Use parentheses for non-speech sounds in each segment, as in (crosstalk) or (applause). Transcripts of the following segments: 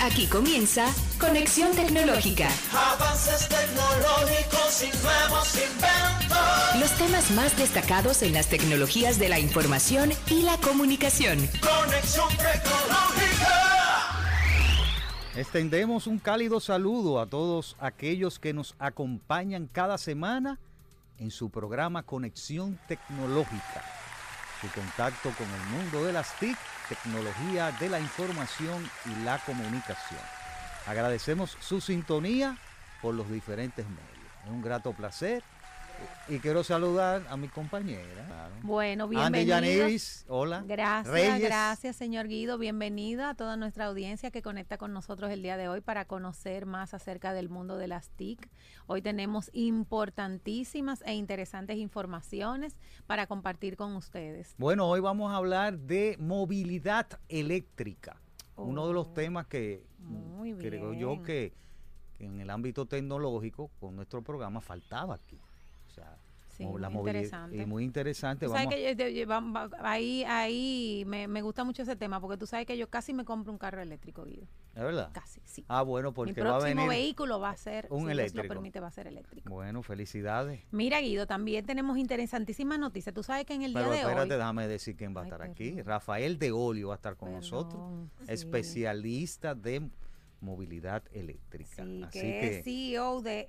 Aquí comienza Conexión Tecnológica. Avances tecnológicos y nuevos inventos. Los temas más destacados en las tecnologías de la información y la comunicación. Conexión tecnológica. Extendemos un cálido saludo a todos aquellos que nos acompañan cada semana en su programa Conexión Tecnológica. Su contacto con el mundo de las TIC, tecnología de la información y la comunicación. Agradecemos su sintonía por los diferentes medios. Es un grato placer y quiero saludar a mi compañera. Bueno, Andy bienvenido. Yaniris, hola. Gracias, Reyes. gracias, señor Guido. Bienvenida a toda nuestra audiencia que conecta con nosotros el día de hoy para conocer más acerca del mundo de las TIC. Hoy tenemos importantísimas e interesantes informaciones para compartir con ustedes. Bueno, hoy vamos a hablar de movilidad eléctrica. Uno de los temas que Oh, Muy creo yo que, que en el ámbito tecnológico con nuestro programa faltaba aquí. Sea, Sí, la muy movili- interesante. Y muy interesante. Tú sabes que yo- ahí, ahí me, me gusta mucho ese tema porque tú sabes que yo casi me compro un carro eléctrico, Guido. ¿Es verdad? Casi, sí. Ah, bueno, Mi porque va a próximo venir. vehículo va a ser, un si Dios eléctrico. lo permite, va a ser eléctrico. Bueno, felicidades. Mira, Guido, también tenemos interesantísimas noticias. Tú sabes que en el Pero día de espérate, hoy... déjame decir quién va a Ay, estar aquí. Rafael de Olio va a estar con Perdón, nosotros, sí. especialista de movilidad eléctrica. Sí, Así que, que, es CEO de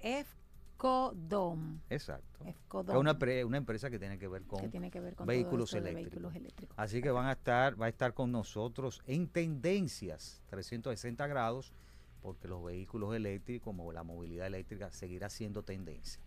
EFCODOM, exacto. EFCODOM, Es una, pre- una empresa que tiene que ver con que tiene que ver con todo vehículos eléctricos. vehículos eléctricos. Así que van a estar, va a estar con nosotros en tendencias 360 grados, porque los vehículos eléctricos, como la movilidad eléctrica, seguirá siendo tendencia.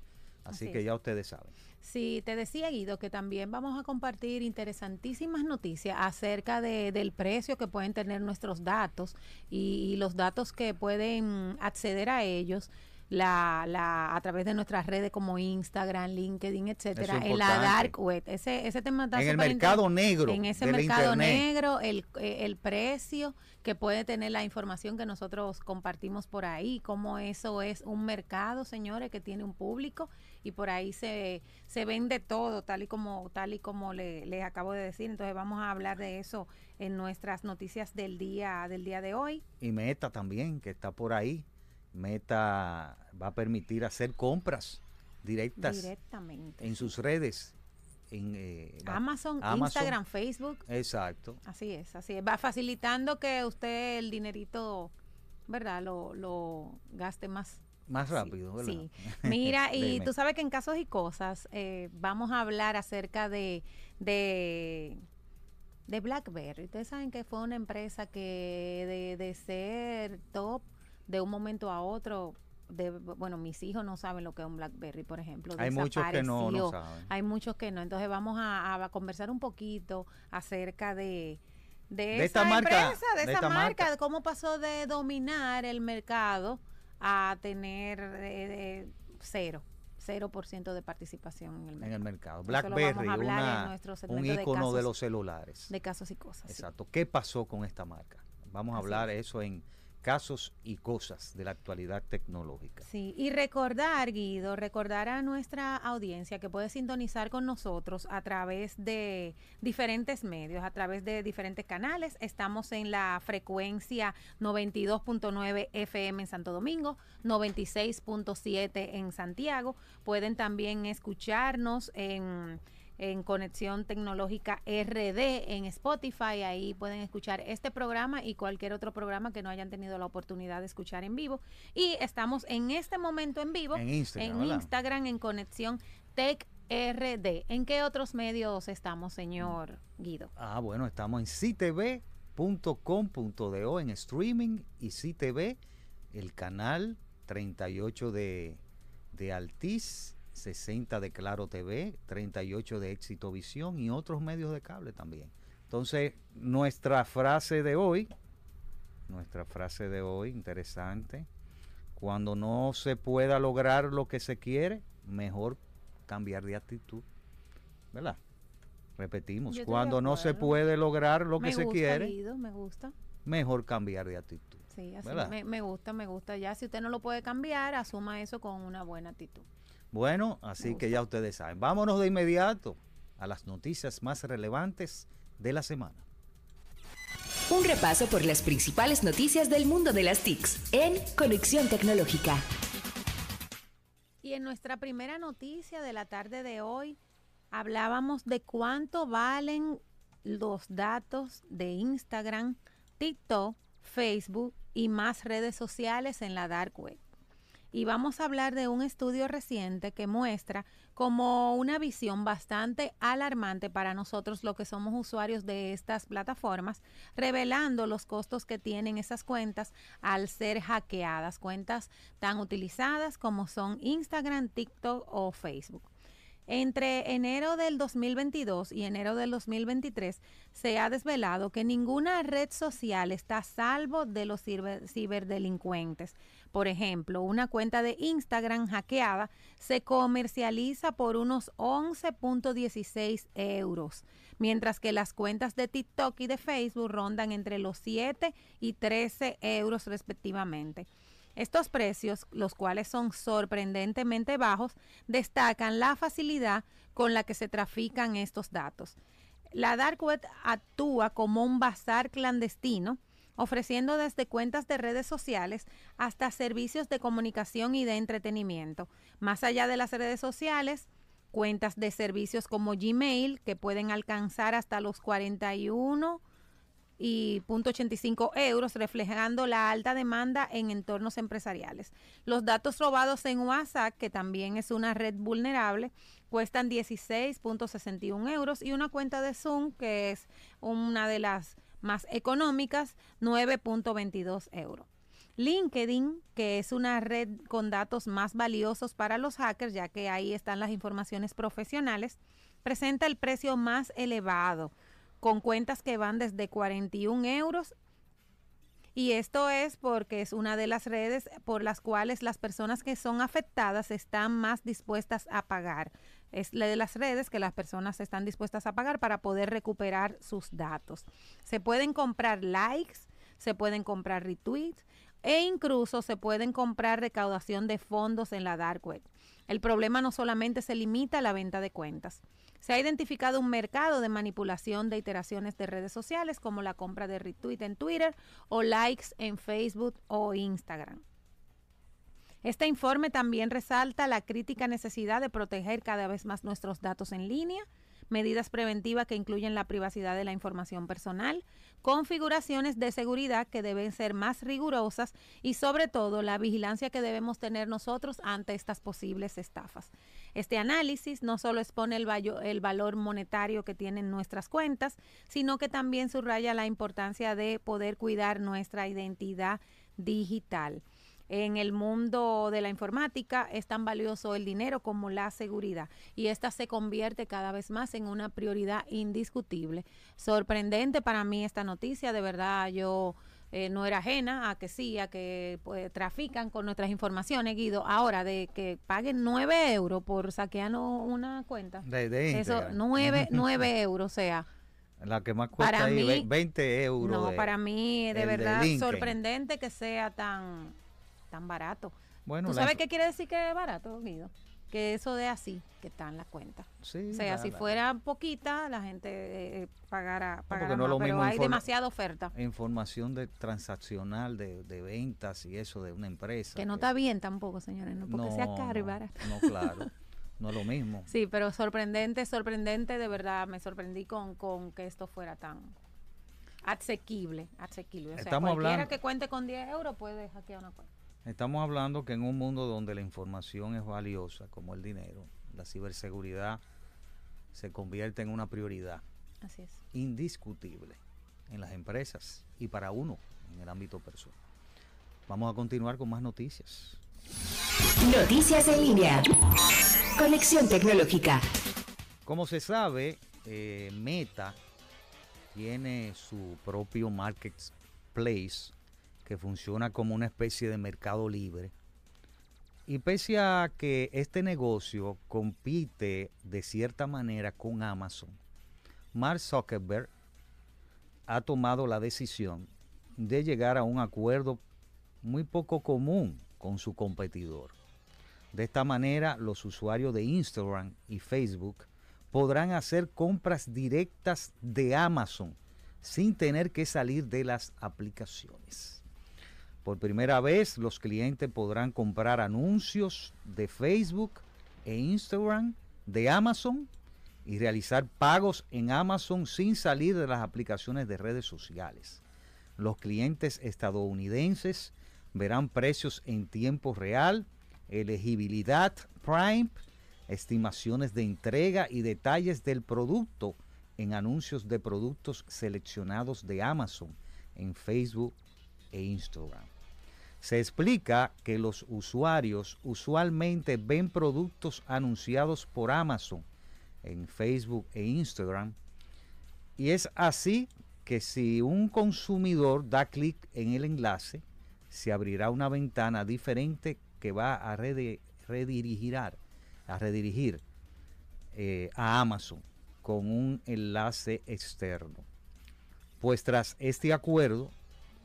Así, Así que ya ustedes saben. Sí, te decía Guido que también vamos a compartir interesantísimas noticias acerca de, del precio que pueden tener nuestros datos y, y los datos que pueden acceder a ellos la, la, a través de nuestras redes como Instagram, LinkedIn, etcétera, en la dark web. Ese, ese tema está En el mercado negro En ese mercado Internet. negro, el, eh, el precio que puede tener la información que nosotros compartimos por ahí, como eso es un mercado, señores, que tiene un público y por ahí se, se vende todo, tal y como, tal y como le, les acabo de decir. Entonces vamos a hablar de eso en nuestras noticias del día, del día de hoy. Y Meta también, que está por ahí. Meta va a permitir hacer compras directas Directamente. en sus redes. En, eh, Amazon, Amazon. Instagram, Facebook. Exacto. Así es, así es. Va facilitando que usted el dinerito, ¿verdad? Lo, lo gaste más. Más rápido, ¿verdad? Sí. Mira, (laughs) y tú sabes que en casos y cosas eh, vamos a hablar acerca de, de, de BlackBerry. Ustedes saben que fue una empresa que de, de ser top de un momento a otro, de, bueno, mis hijos no saben lo que es un BlackBerry, por ejemplo. Hay muchos que no- no saben. Hay muchos que no. Entonces vamos a, a conversar un poquito acerca de... De, De esa esta marca, empresa, de, de esa esta marca, marca. de cómo pasó de dominar el mercado a tener de cero, 0% de participación en el mercado. En el BlackBerry, un de icono de, los celulares. De casos y cosas. sí. Exacto. ¿Qué pasó con esta marca? Vamos a Así hablar es. eso en casos y cosas de la actualidad tecnológica. Sí, y recordar, Guido, recordar a nuestra audiencia que puede sintonizar con nosotros a través de diferentes medios, a través de diferentes canales. Estamos en la frecuencia 92.9 FM en Santo Domingo, 96.7 en Santiago. Pueden también escucharnos en en Conexión Tecnológica RD en Spotify. Ahí pueden escuchar este programa y cualquier otro programa que no hayan tenido la oportunidad de escuchar en vivo. Y estamos en este momento en vivo En Instagram, en. Instagram, en Conexión Tech RD. ¿En qué otros medios estamos, señor Guido? Ah, bueno, estamos en ctv.com.do en streaming y CTV, el canal 38 de, de Altiz, 60 de Claro TV, 38 de Éxito Visión y otros medios de cable también. Entonces, nuestra frase de hoy, nuestra frase de hoy, interesante, cuando no se pueda lograr lo que se quiere, mejor cambiar de actitud, ¿verdad? Repetimos, cuando no se puede lograr lo me que se quiere, Guido, me gusta. mejor cambiar de actitud. Sí, así me, me gusta, me gusta. Ya si usted no lo puede cambiar, asuma eso con una buena actitud. Bueno, así que ya ustedes saben. Vámonos de inmediato a las noticias más relevantes de la semana. Un repaso por las principales noticias del mundo de las TICs en Conexión Tecnológica. Y en nuestra primera noticia de la tarde de hoy hablábamos de cuánto valen los datos de Instagram, TikTok, Facebook y más redes sociales en la dark web y vamos a hablar de un estudio reciente que muestra como una visión bastante alarmante para nosotros lo que somos usuarios de estas plataformas, revelando los costos que tienen esas cuentas al ser hackeadas, cuentas tan utilizadas como son Instagram, TikTok o Facebook. Entre enero del 2022 y enero del 2023 se ha desvelado que ninguna red social está a salvo de los ciberdelincuentes. Por ejemplo, una cuenta de Instagram hackeada se comercializa por unos 11.16 euros, mientras que las cuentas de TikTok y de Facebook rondan entre los 7 y 13 euros respectivamente. Estos precios, los cuales son sorprendentemente bajos, destacan la facilidad con la que se trafican estos datos. La Dark Web actúa como un bazar clandestino ofreciendo desde cuentas de redes sociales hasta servicios de comunicación y de entretenimiento. Más allá de las redes sociales, cuentas de servicios como Gmail que pueden alcanzar hasta los 41 y 0.85 euros, reflejando la alta demanda en entornos empresariales. Los datos robados en WhatsApp, que también es una red vulnerable, cuestan 16.61 euros y una cuenta de Zoom, que es una de las más económicas, 9.22 euros. LinkedIn, que es una red con datos más valiosos para los hackers, ya que ahí están las informaciones profesionales, presenta el precio más elevado, con cuentas que van desde 41 euros. Y esto es porque es una de las redes por las cuales las personas que son afectadas están más dispuestas a pagar es la de las redes que las personas están dispuestas a pagar para poder recuperar sus datos. Se pueden comprar likes, se pueden comprar retweets e incluso se pueden comprar recaudación de fondos en la dark web. El problema no solamente se limita a la venta de cuentas. Se ha identificado un mercado de manipulación de iteraciones de redes sociales como la compra de retweet en Twitter o likes en Facebook o Instagram. Este informe también resalta la crítica necesidad de proteger cada vez más nuestros datos en línea, medidas preventivas que incluyen la privacidad de la información personal, configuraciones de seguridad que deben ser más rigurosas y sobre todo la vigilancia que debemos tener nosotros ante estas posibles estafas. Este análisis no solo expone el, el valor monetario que tienen nuestras cuentas, sino que también subraya la importancia de poder cuidar nuestra identidad digital en el mundo de la informática es tan valioso el dinero como la seguridad y esta se convierte cada vez más en una prioridad indiscutible. Sorprendente para mí esta noticia, de verdad yo eh, no era ajena a que sí, a que pues, trafican con nuestras informaciones, Guido. Ahora, de que paguen 9 euros por saquearnos una cuenta. De, Eso, 9, 9 (laughs) euros, o sea. La que más cuesta ahí, 20 euros. No, para mí, de verdad, sorprendente que sea tan tan barato. Bueno, ¿Tú sabes qué quiere decir que es barato, Guido? Que eso de así, que está en la cuenta. Sí, o sea, si fuera poquita, la gente eh, pagara, pagara más, pero hay demasiada oferta. Información de transaccional, de, de, ventas y eso de una empresa. Que no está bien tampoco, señores, no porque sea caro y barato. No, claro. no es lo mismo. (laughs) Sí, pero sorprendente, sorprendente, de verdad, me sorprendí con, con que esto fuera tan asequible, asequible. O sea, Estamos cualquiera hablando, que cuente con 10 euros puede hackear una cuenta. Estamos hablando que en un mundo donde la información es valiosa, como el dinero, la ciberseguridad se convierte en una prioridad Así es. indiscutible en las empresas y para uno en el ámbito personal. Vamos a continuar con más noticias. Noticias en línea. Conexión tecnológica. Como se sabe, eh, Meta tiene su propio marketplace que funciona como una especie de mercado libre. Y pese a que este negocio compite de cierta manera con Amazon, Mark Zuckerberg ha tomado la decisión de llegar a un acuerdo muy poco común con su competidor. De esta manera, los usuarios de Instagram y Facebook podrán hacer compras directas de Amazon sin tener que salir de las aplicaciones. Por primera vez, los clientes podrán comprar anuncios de Facebook e Instagram de Amazon y realizar pagos en Amazon sin salir de las aplicaciones de redes sociales. Los clientes estadounidenses verán precios en tiempo real, elegibilidad Prime, estimaciones de entrega y detalles del producto en anuncios de productos seleccionados de Amazon en Facebook e Instagram. Se explica que los usuarios usualmente ven productos anunciados por Amazon en Facebook e Instagram y es así que si un consumidor da clic en el enlace, se abrirá una ventana diferente que va a redirigir, a redirigir eh, a Amazon con un enlace externo. Pues tras este acuerdo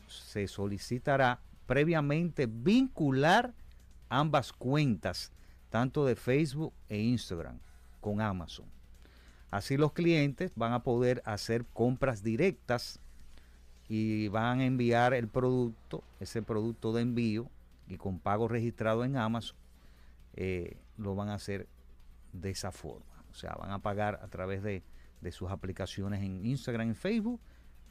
se solicitará previamente vincular ambas cuentas, tanto de Facebook e Instagram, con Amazon. Así los clientes van a poder hacer compras directas y van a enviar el producto, ese producto de envío, y con pago registrado en Amazon, eh, lo van a hacer de esa forma. O sea, van a pagar a través de, de sus aplicaciones en Instagram y Facebook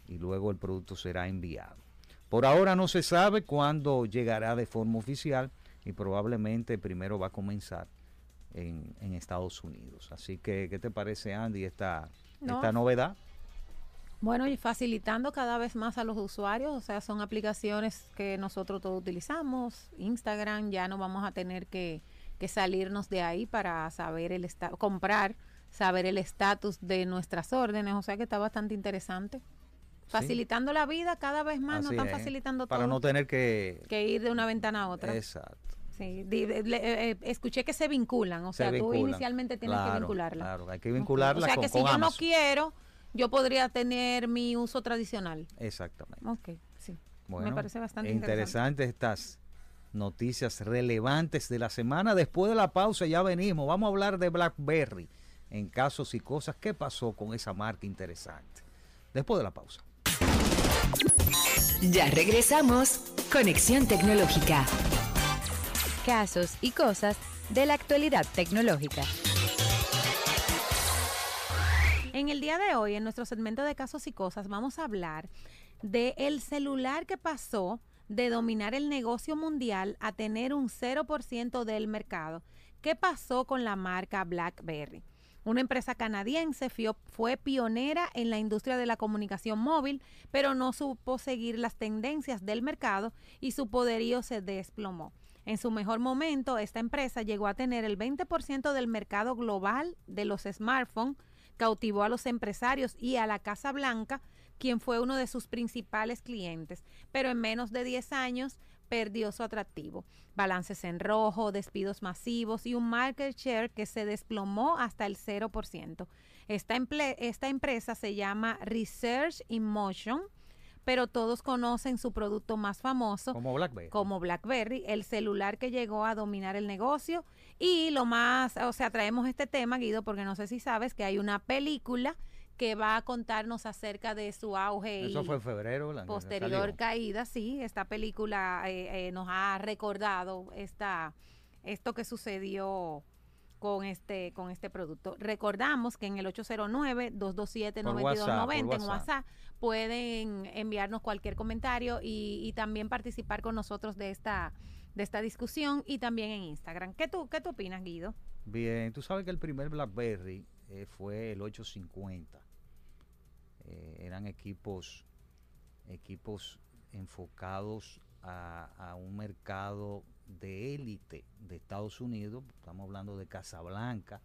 y luego el producto será enviado. Por ahora no se sabe cuándo llegará de forma oficial y probablemente primero va a comenzar en, en Estados Unidos. Así que, ¿qué te parece, Andy, esta, esta novedad? Bueno, y facilitando cada vez más a los usuarios, o sea, son aplicaciones que nosotros todos utilizamos. Instagram ya no vamos a tener que, que salirnos de ahí para saber el estado, comprar, saber el estatus de nuestras órdenes, o sea que está bastante interesante. Facilitando la vida cada vez más, no están facilitando para todo. Para no tener que... Que ir de una ventana a otra. Exacto. Sí, eh, eh, escuché que se vinculan, o sea, tú inicialmente tienes que vincularla. Claro, hay que vincularla. O sea, que si yo no quiero, yo podría tener mi uso tradicional. Exactamente. Ok, sí. Me parece bastante interesante. estas noticias relevantes de la semana. Después de la pausa ya venimos. Vamos a hablar de BlackBerry en casos y cosas. ¿Qué pasó con esa marca interesante? Después de la pausa. Ya regresamos. Conexión tecnológica casos y cosas de la actualidad tecnológica. En el día de hoy, en nuestro segmento de casos y cosas, vamos a hablar de el celular que pasó de dominar el negocio mundial a tener un 0% del mercado. ¿Qué pasó con la marca BlackBerry? Una empresa canadiense fue pionera en la industria de la comunicación móvil, pero no supo seguir las tendencias del mercado y su poderío se desplomó. En su mejor momento, esta empresa llegó a tener el 20% del mercado global de los smartphones, cautivó a los empresarios y a la Casa Blanca, quien fue uno de sus principales clientes, pero en menos de 10 años perdió su atractivo. Balances en rojo, despidos masivos y un market share que se desplomó hasta el 0%. Esta, esta empresa se llama Research in Motion pero todos conocen su producto más famoso como BlackBerry. como BlackBerry, el celular que llegó a dominar el negocio. Y lo más, o sea, traemos este tema, Guido, porque no sé si sabes que hay una película que va a contarnos acerca de su auge Eso fue en febrero. La posterior caída, sí. Esta película eh, eh, nos ha recordado esta, esto que sucedió con este con este producto. Recordamos que en el 809-227-9290 en WhatsApp pueden enviarnos cualquier comentario y, también participar con nosotros de esta de esta discusión y también en Instagram. ¿Qué tú, qué tú opinas, Guido? Bien, tú sabes que el primer BlackBerry eh, fue el 850. Eh, eran equipos equipos enfocados a, a un mercado de élite de Estados Unidos, estamos hablando de Casablanca,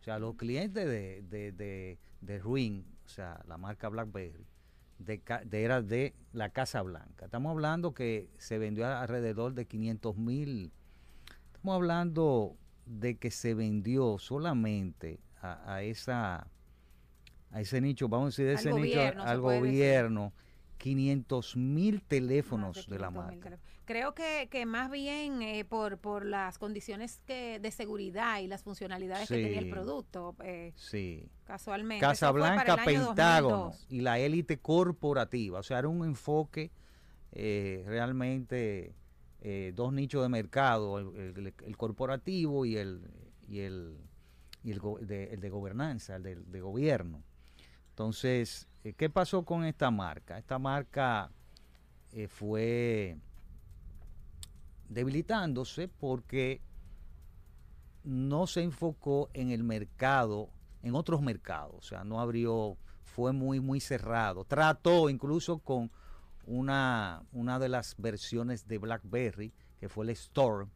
o sea, los clientes de, de, de, de Ruin, o sea, la marca BlackBerry, de, era de la Casa Blanca. Estamos hablando que se vendió alrededor de 500 mil. Estamos hablando de que se vendió solamente a, esa a ese nicho, vamos a decir, de ese nicho al gobierno 500 mil teléfonos de, la marca. Creo que, que, más bien eh, por, por las condiciones que, de seguridad y las funcionalidades que tenía el producto. Eh, sí. Casualmente. Casablanca, Pentágono y la élite corporativa. O sea, era un enfoque eh, realmente dos nichos de mercado, el, corporativo y el, y el, y el, de, el de gobernanza, el de, de gobierno. Entonces, eh, ¿Qué pasó con esta marca? Esta marca eh, fue debilitándose porque no se enfocó en el mercado, en otros mercados, o sea, no abrió, fue muy, muy cerrado. Trató incluso con una, una de las versiones de BlackBerry, que fue el Storm,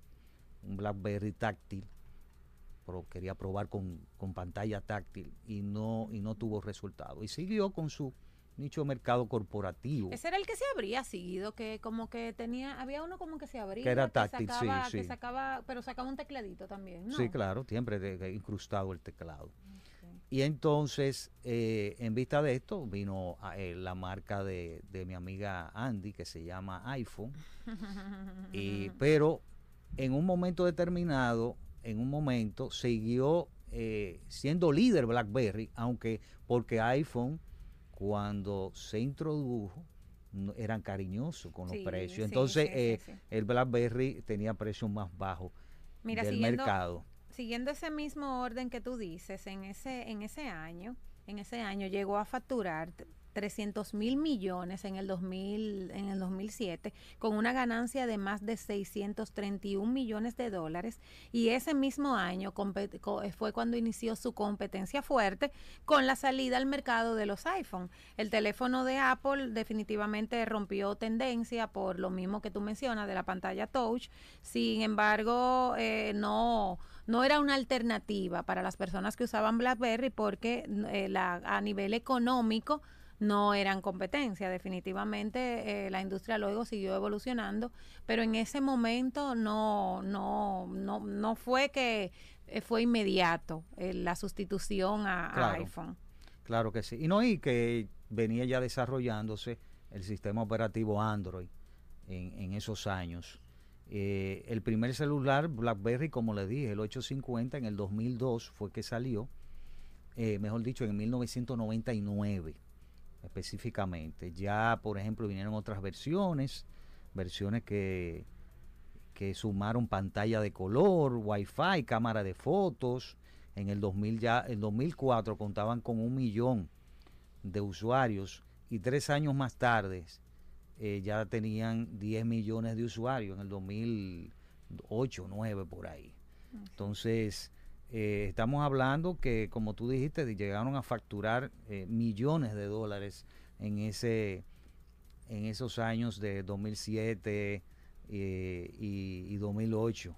un BlackBerry táctil, quería probar con, pantalla táctil y no, y no tuvo resultado. Y siguió con su nicho mercado corporativo. Ese era el que se abría seguido, que como que tenía, había uno como que se abría. Que era táctil, sí, Que sacaba, pero sacaba un tecladito también, Sí, claro, siempre de, incrustado el teclado. Y entonces, eh, en vista de esto, vino eh, la marca de, de, mi amiga Andy, que se llama iPhone. (laughs) y, pero en un momento determinado, en un momento siguió eh, siendo líder BlackBerry, aunque porque iPhone cuando se introdujo eran cariñosos con los precios. Entonces eh, el BlackBerry tenía precios más bajos del mercado. Siguiendo ese mismo orden que tú dices, en ese, en ese año, en ese año llegó a facturar 300 mil millones en el, 2000, en el 2007, con una ganancia de más de 631 millones de dólares. Y ese mismo año fue cuando inició su competencia fuerte con la salida al mercado de los iPhone. El teléfono de Apple definitivamente rompió tendencia por lo mismo que tú mencionas de la pantalla touch. Sin embargo, eh, no no era una alternativa para las personas que usaban BlackBerry porque eh, a nivel económico no eran competencia. Definitivamente eh, la industria luego siguió evolucionando, pero en ese momento no, no, no, no fue que eh, fue inmediato eh, la sustitución a, iPhone. Claro que sí. Y no, y que venía ya desarrollándose el sistema operativo Android en, en esos años. el primer celular BlackBerry, como le dije, el 850 en el 2002 fue que salió, mejor dicho, en 1999 específicamente. Ya, por ejemplo, vinieron otras versiones, versiones que, que sumaron pantalla de color, wifi, cámara de fotos. En el 2000 ya, en 2004 contaban con un millón de usuarios y tres años más tarde eh, ya tenían 10 millones de usuarios en el 2008, 9 por ahí. Entonces, eh, estamos hablando que, como tú dijiste, llegaron a facturar eh, millones de dólares en ese en esos años de 2007 eh, y, 2008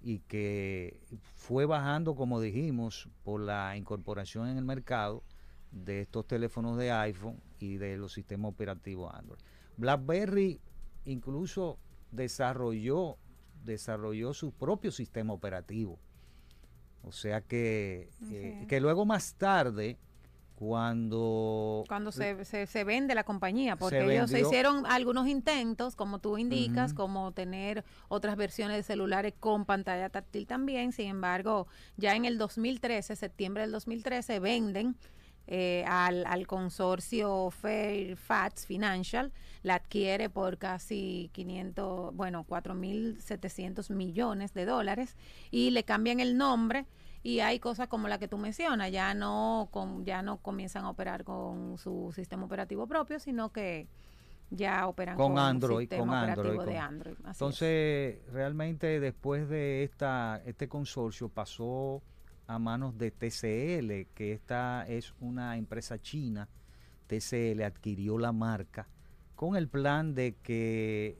y que fue bajando, como dijimos, por la incorporación en el mercado de estos teléfonos de iPhone y de los sistemas operativos Android. BlackBerry incluso desarrolló desarrolló su propio sistema operativo o sea que, eh, que luego más tarde, cuando... Cuando se, se, vende la compañía, porque ellos se hicieron algunos intentos, como tú indicas, como tener otras versiones de celulares con pantalla táctil también. Sin embargo, ya en el 2013, septiembre del 2013, venden eh, al, al, consorcio Fairfax Financial, la adquiere por casi 500, bueno, 4.700 millones de dólares y le cambian el nombre y hay cosas como la que tú mencionas, ya no, con, ya no comienzan a operar con su sistema operativo propio, sino que ya operan con, Android, con Android, de Android. Entonces, realmente después de esta este consorcio pasó a manos de TCL, que esta es una empresa china. TCL adquirió la marca con el plan de que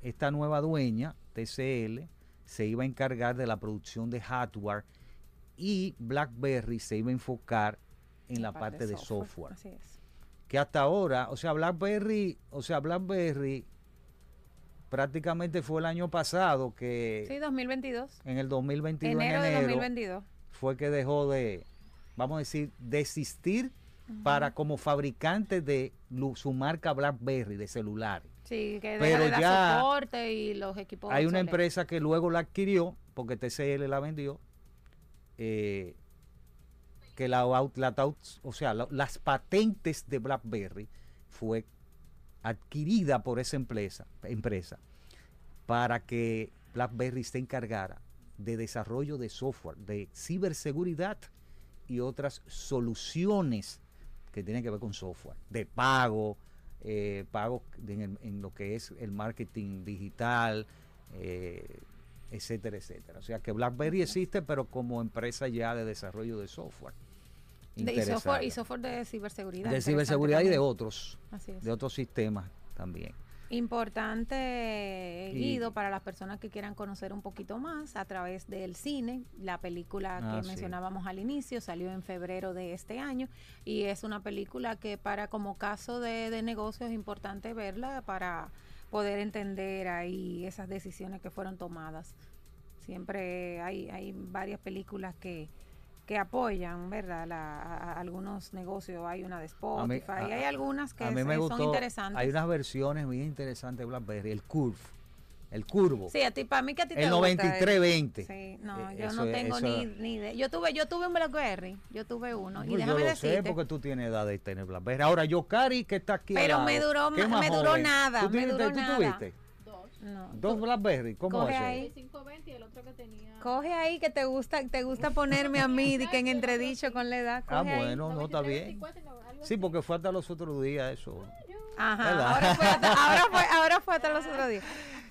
esta nueva dueña, TCL, se iba a encargar de la producción de hardware y BlackBerry se iba a enfocar en la, parte, de software. Que hasta ahora, o sea, BlackBerry, o sea, BlackBerry prácticamente fue el año pasado que... Sí, 2022. En el 2022, enero, de 2022. Fue que dejó de, vamos a decir, desistir para como fabricante de su marca BlackBerry de celulares. Sí, que Pero ya soporte y los equipos. Hay una empresa que luego la adquirió porque TCL la vendió. Eh, que la, la, o sea, las patentes de BlackBerry fue adquirida por esa empresa, empresa para que BlackBerry se encargara de desarrollo de software, de ciberseguridad y otras soluciones que tienen que ver con software, de pago, eh, pago en, lo que es el marketing digital, eh, etcétera, etcétera. O sea que BlackBerry existe, pero como empresa ya de desarrollo de software. y, software y software de ciberseguridad. De ciberseguridad y de otros, de otros sistemas también. Importante, Guido, para las personas que quieran conocer un poquito más a través del cine. La película que ah, mencionábamos al inicio salió en febrero de este año y es una película que para como caso de, de negocio es importante verla para poder entender ahí esas decisiones que fueron tomadas. Siempre hay, hay varias películas que, que apoyan, ¿verdad? La, algunos negocios, hay una de Spotify, hay algunas que son interesantes. Hay unas versiones muy interesantes de BlackBerry, el Curve. El curvo. Sí, a ti, para mí que a ti te El 9320. Sí, no, eh, yo no tengo ni, ni idea. Yo tuve, yo tuve un BlackBerry, yo tuve uno. y déjame yo lo sé porque tú tienes edad de tener BlackBerry. Ahora, yo, Cari, que está aquí Pero me duró, me duró nada, me duró ¿Tú tuviste? No. Dos BlackBerry, ¿cómo es ahí. y el otro que tenía... Coge ahí que te gusta, te gusta ponerme a mí que en entredicho con la edad. ah, bueno, no, está bien. Sí, porque fue hasta los otros días eso. Ajá, ahora fue, hasta, ahora, fue, (laughs) ahora fue hasta los otros días.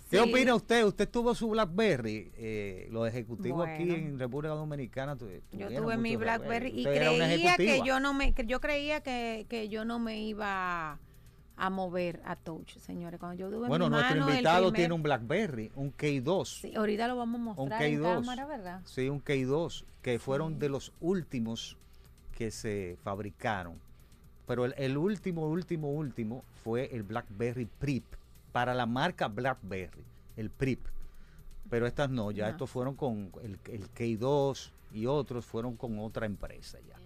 ¿Qué opina usted? Usted tuvo su BlackBerry, eh, los ejecutivos aquí en República Dominicana. Yo tuve mi BlackBerry, y creía que yo no me, yo creía que, que yo no me iba a mover a touch, señores. Cuando yo tuve bueno, mi nuestro invitado tiene un BlackBerry, un K2. Sí, ahorita lo vamos a mostrar en cámara, ¿verdad? Sí, un K2, que fueron de los últimos que se fabricaron. Pero el, último, último, último fue el BlackBerry PRIP, para la marca BlackBerry, el PRIP. Pero estas no, ya estos fueron con el, el K2 y otros fueron con otra empresa ya.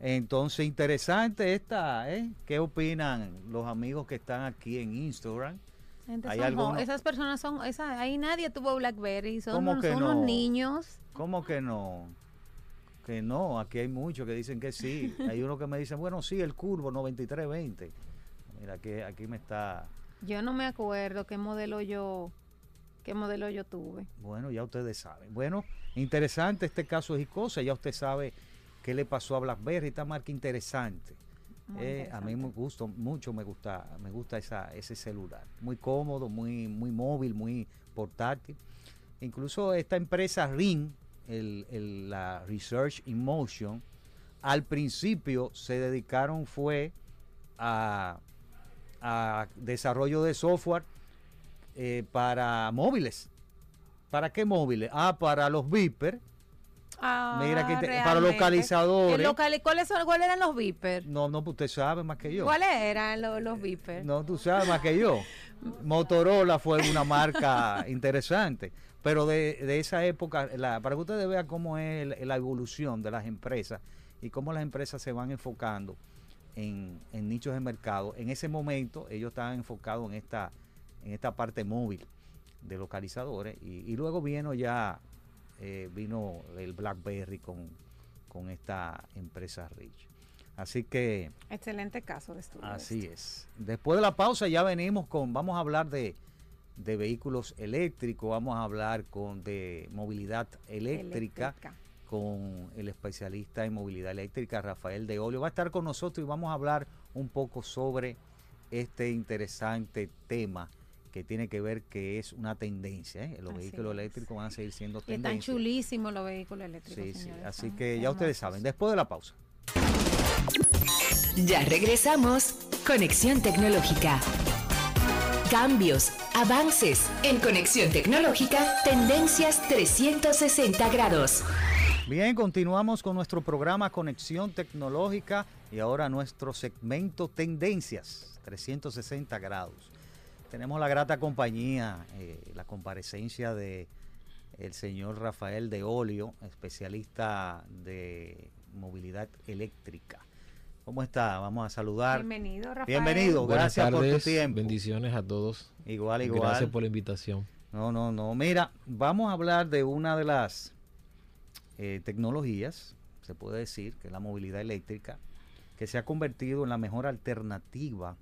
Entonces, interesante esta, ¿eh? ¿Qué opinan los amigos que están aquí en Instagram? ¿Hay esas personas son, esa, ahí nadie tuvo BlackBerry, son, unos, son niños. ¿Cómo que no? Que no, aquí hay muchos que dicen que sí. (laughs) hay uno que me dice, bueno, sí, el curvo 9320. Mira, que aquí me está... Yo no me acuerdo qué modelo yo qué modelo yo tuve. Bueno, ya ustedes saben. Bueno, interesante este caso de cosa, ya usted sabe qué le pasó a BlackBerry, esta marca interesante. Eh, a mí me gusta mucho, me gusta, me gusta esa, ese celular. Muy cómodo, muy, muy móvil, muy portátil. Incluso esta empresa Ring, el, la Research in Motion, al principio se dedicaron fue a, desarrollo de software eh, para móviles. ¿Para qué móviles? Ah, para los Viper Ah, Mira que para localizadores. ¿cuáles, ¿Cuáles eran los Viper? No, no, pues usted sabe más que yo. ¿Cuáles eran los, los Viper? No, tú sabes más que yo. Motorola fue una marca (laughs) interesante, pero de, esa época, para que ustedes vean cómo es la evolución de las empresas y cómo las empresas se van enfocando en, nichos de mercado. En ese momento ellos estaban enfocados en esta, en esta parte móvil de localizadores y, y luego vino ya eh, vino el BlackBerry con, con esta empresa Rich. Así que... Excelente caso de estudio. Así es. Después de la pausa ya venimos con, vamos a hablar de, vehículos eléctricos, vamos a hablar con de movilidad eléctrica, con el especialista en movilidad eléctrica, Rafael de Olio. Va a estar con nosotros y vamos a hablar un poco sobre este interesante tema que tiene que ver que es una tendencia. ¿eh? Los vehículos eléctricos van a seguir siendo tendencia. Están chulísimos los vehículos eléctricos. Sí, sí. Así que ya ustedes saben, después de la pausa. Ya regresamos. Conexión Tecnológica. Cambios, avances. En Conexión Tecnológica, tendencias 360 grados. Bien, continuamos con nuestro programa Conexión Tecnológica y ahora nuestro segmento Tendencias 360 grados. Tenemos la grata compañía, eh, la comparecencia de el señor Rafael de Olio, especialista de movilidad eléctrica. ¿Cómo está? Vamos a saludar. Bienvenido, Rafael. Bienvenido, Buenas gracias por tu tiempo. Bendiciones a todos. Igual, igual. Gracias por la invitación. No, no, no. Mira, vamos a hablar de una de las eh, tecnologías, se puede decir, que es la movilidad eléctrica, que se ha convertido en la mejor alternativa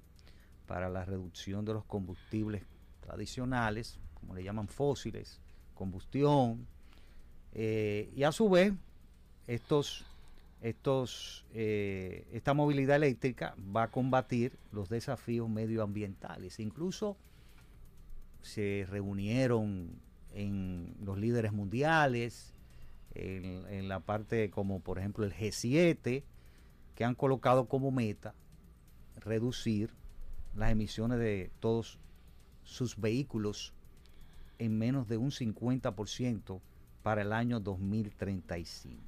para la reducción de los combustibles tradicionales, como le llaman fósiles, combustión, eh, y a su vez, estos, estos, eh, esta movilidad eléctrica va a combatir los desafíos medioambientales. Incluso se reunieron en los líderes mundiales, en, en la parte como por ejemplo el G7, que han colocado como meta reducir las emisiones de todos sus vehículos en menos de un 50% para el año 2035.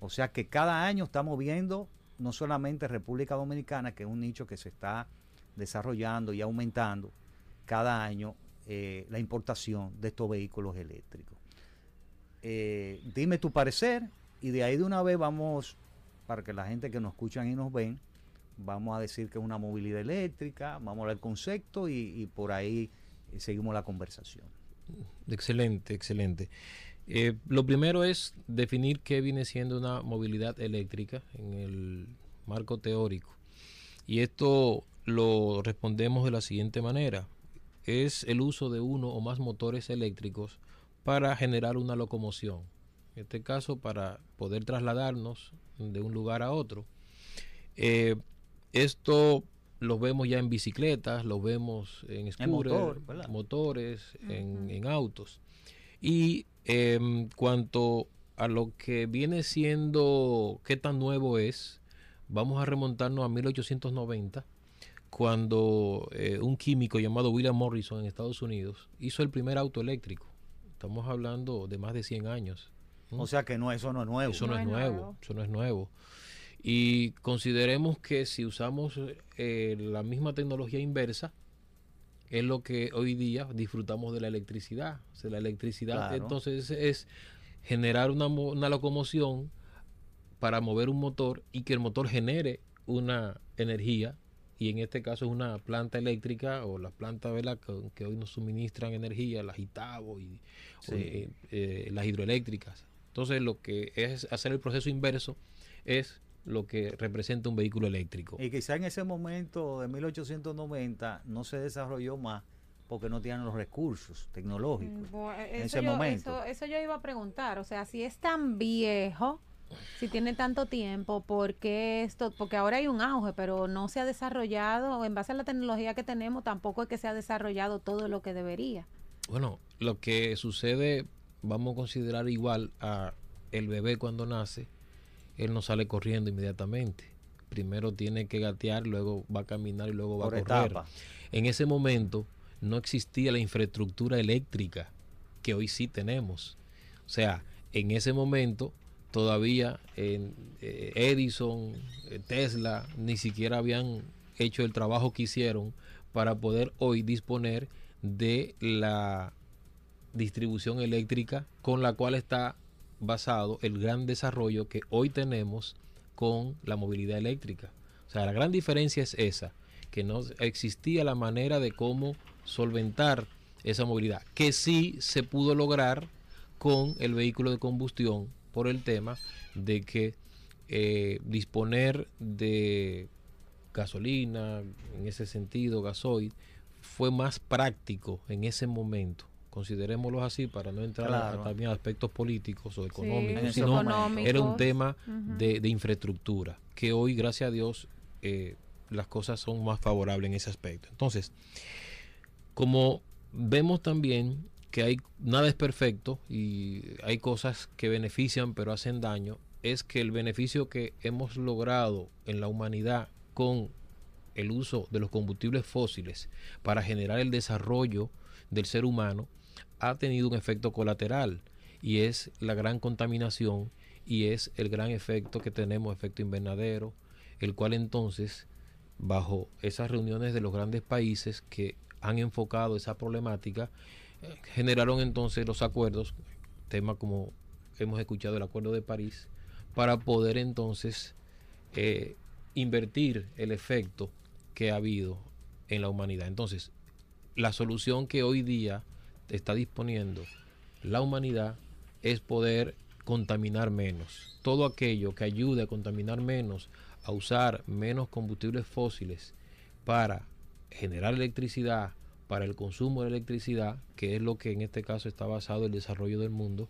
O sea que cada año estamos viendo no solamente República Dominicana, que es un nicho que se está desarrollando y aumentando cada año eh, la importación de estos vehículos eléctricos. Eh, dime tu parecer y de ahí de una vez vamos, para que la gente que nos escuchan y nos ven, vamos a decir que es una movilidad eléctrica, vamos a hablar del concepto y, y por ahí eh, seguimos la conversación. Excelente, excelente. Eh, lo primero es definir qué viene siendo una movilidad eléctrica en el marco teórico. Y esto lo respondemos de la siguiente manera. Es el uso de uno o más motores eléctricos para generar una locomoción. En este caso, para poder trasladarnos de un lugar a otro. Eh, esto lo vemos ya en bicicletas, lo vemos en scooters, motores, en, en autos. Y en cuanto a lo que viene siendo qué tan nuevo es, vamos a remontarnos a 1890, cuando eh, un químico llamado William Morrison en Estados Unidos hizo el primer auto eléctrico. Estamos hablando de más de 100 años. O sea que no, eso no es nuevo. Eso no, No es es nuevo, nuevo. eso no es nuevo. Y consideremos que si usamos eh, la misma tecnología inversa, es lo que hoy día disfrutamos de la electricidad. O sea, la electricidad Claro. entonces es generar una, mo- una locomoción para mover un motor y que el motor genere una energía y en este caso es una planta eléctrica o las plantas que, que hoy nos suministran energía, las Itabo y Sí. eh, eh, las hidroeléctricas. Entonces lo que es hacer el proceso inverso es lo que representa un vehículo eléctrico. Y quizá en ese momento de 1890 no se desarrolló más porque no tienen los recursos tecnológicos. Bu- en eso ese yo- momento. Eso, eso yo iba a preguntar, o sea, si es tan viejo, si tiene tanto tiempo, ¿por qué esto? Porque ahora hay un auge, pero no se ha desarrollado, en base a la tecnología que tenemos, tampoco es que se ha desarrollado todo lo que debería. Bueno, lo que sucede, vamos a considerar igual a el bebé cuando nace, él no sale corriendo inmediatamente. Primero tiene que gatear, luego va a caminar y luego va Por a correr. etapa. En ese momento no existía la infraestructura eléctrica que hoy sí tenemos. O sea, en ese momento todavía eh, Edison, eh, Tesla, ni siquiera habían hecho el trabajo que hicieron para poder hoy disponer de la distribución eléctrica con la cual está basado el gran desarrollo que hoy tenemos con la movilidad eléctrica. O sea, la gran diferencia es esa, que no existía la manera de cómo solventar esa movilidad, que sí se pudo lograr con el vehículo de combustión por el tema de que eh, disponer de gasolina, en ese sentido, gasoil, fue más práctico en ese momento. Considerémoslo así para no entrar a- Claro. a, también a aspectos políticos o económicos, sino era un tema de infraestructura, que hoy, gracias a Dios, eh, las cosas son más favorables en ese aspecto. Entonces, como vemos también que hay nada es perfecto y hay cosas que benefician pero hacen daño, es que el beneficio que hemos logrado en la humanidad con el uso de los combustibles fósiles para generar el desarrollo del ser humano ha tenido un efecto colateral y es la gran contaminación y es el gran efecto que tenemos, efecto invernadero, el cual entonces, bajo esas reuniones de los grandes países que han enfocado esa problemática, eh, generaron entonces los acuerdos, tema como hemos escuchado el Acuerdo de París, para poder entonces eh, invertir el efecto que ha habido en la humanidad. Entonces, la solución que hoy día está disponiendo la humanidad es poder contaminar menos. Todo aquello que ayude a contaminar menos, a usar menos combustibles fósiles para generar electricidad, para el consumo de electricidad, que es lo que en este caso está basado el desarrollo del mundo,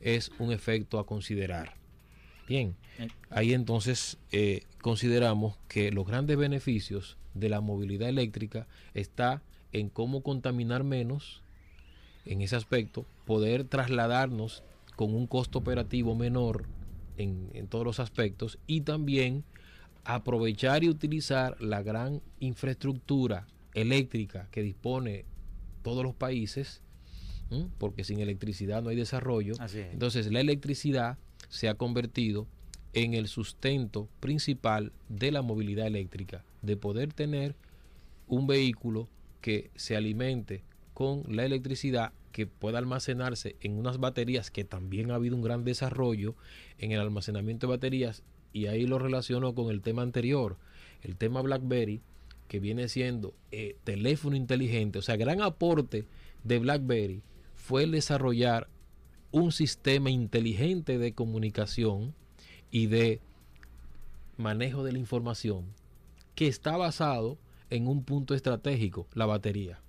es un efecto a considerar. Bien, ahí entonces eh, consideramos que los grandes beneficios de la movilidad eléctrica está en cómo contaminar menos, en ese aspecto, poder trasladarnos con un costo operativo menor en, en todos los aspectos y también aprovechar y utilizar la gran infraestructura eléctrica que dispone todos los países, ¿m? porque sin electricidad no hay desarrollo. Entonces la electricidad se ha convertido en el sustento principal de la movilidad eléctrica, de poder tener un vehículo que se alimente con la electricidad que pueda almacenarse en unas baterías que también ha habido un gran desarrollo en el almacenamiento de baterías y ahí lo relaciono con el tema anterior, el tema BlackBerry que viene siendo eh, teléfono inteligente, o sea, gran aporte de BlackBerry fue el desarrollar un sistema inteligente de comunicación y de manejo de la información que está basado en un punto estratégico, la batería.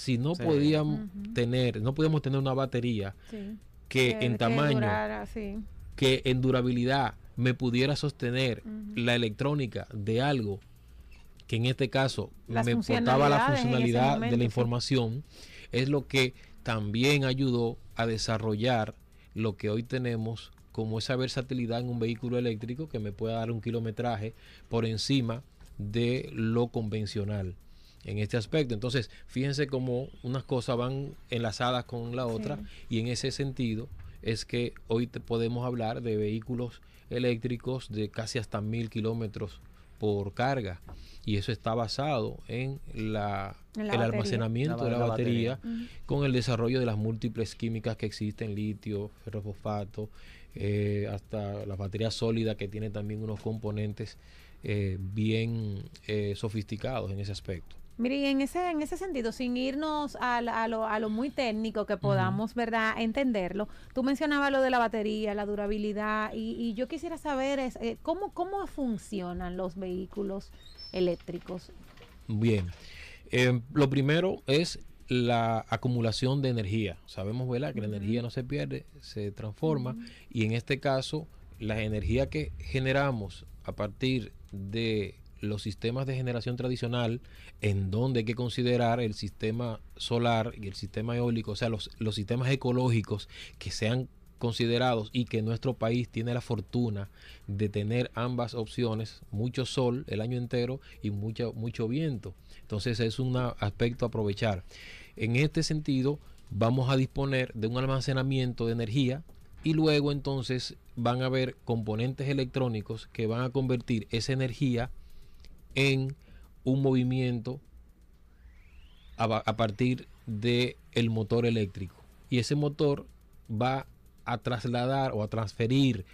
Si no Sí. podíamos tener, no podíamos tener una batería Sí. que en tamaño, durara, sí. que en durabilidad me pudiera sostener la electrónica de algo que en este caso Las me portaba la funcionalidad de la sí. información, es lo que también ayudó a desarrollar lo que hoy tenemos como esa versatilidad en un vehículo eléctrico que me pueda dar un kilometraje por encima de lo convencional en este aspecto. Entonces, fíjense cómo unas cosas van enlazadas con la otra Sí. y en ese sentido es que hoy te podemos hablar de vehículos eléctricos de casi hasta mil kilómetros por carga y eso está basado en la, En la el batería. almacenamiento La- de la, la batería, con el desarrollo de las múltiples químicas que existen, litio, ferrofosfato, eh, hasta la batería sólida que tiene también unos componentes eh, bien eh, sofisticados en ese aspecto. Mire, y en ese, en ese sentido, sin irnos a, la- a lo, a lo muy técnico que podamos, ¿verdad?, entenderlo, tú mencionabas lo de la batería, la durabilidad, y, y yo quisiera saber es, eh, ¿cómo, cómo funcionan los vehículos eléctricos. Bien, Eh, lo primero es la acumulación de energía. Sabemos, ¿verdad? Que la energía no se pierde, se transforma y en este caso la energía que generamos a partir de los sistemas de generación tradicional, en donde hay que considerar el sistema solar y el sistema eólico, o sea, los, los sistemas ecológicos que sean considerados y que nuestro país tiene la fortuna de tener ambas opciones, mucho sol el año entero y mucho, mucho viento. Entonces es un aspecto a aprovechar. En este sentido, vamos a disponer de un almacenamiento de energía y luego entonces van a haber componentes electrónicos que van a convertir esa energía en un movimiento a, partir del el motor eléctrico. Y ese motor va a trasladar o a transferir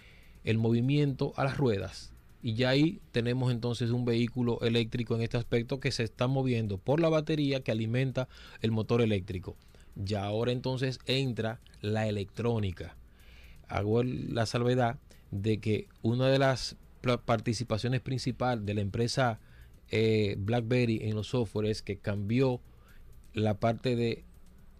el movimiento a las ruedas. Y ya ahí tenemos entonces un vehículo eléctrico en este aspecto que se está moviendo por la batería que alimenta el motor eléctrico. Ya ahora entonces entra la electrónica. Hago la salvedad de que una de las participaciones principal de la empresa eh, BlackBerry en los software es que cambió la parte de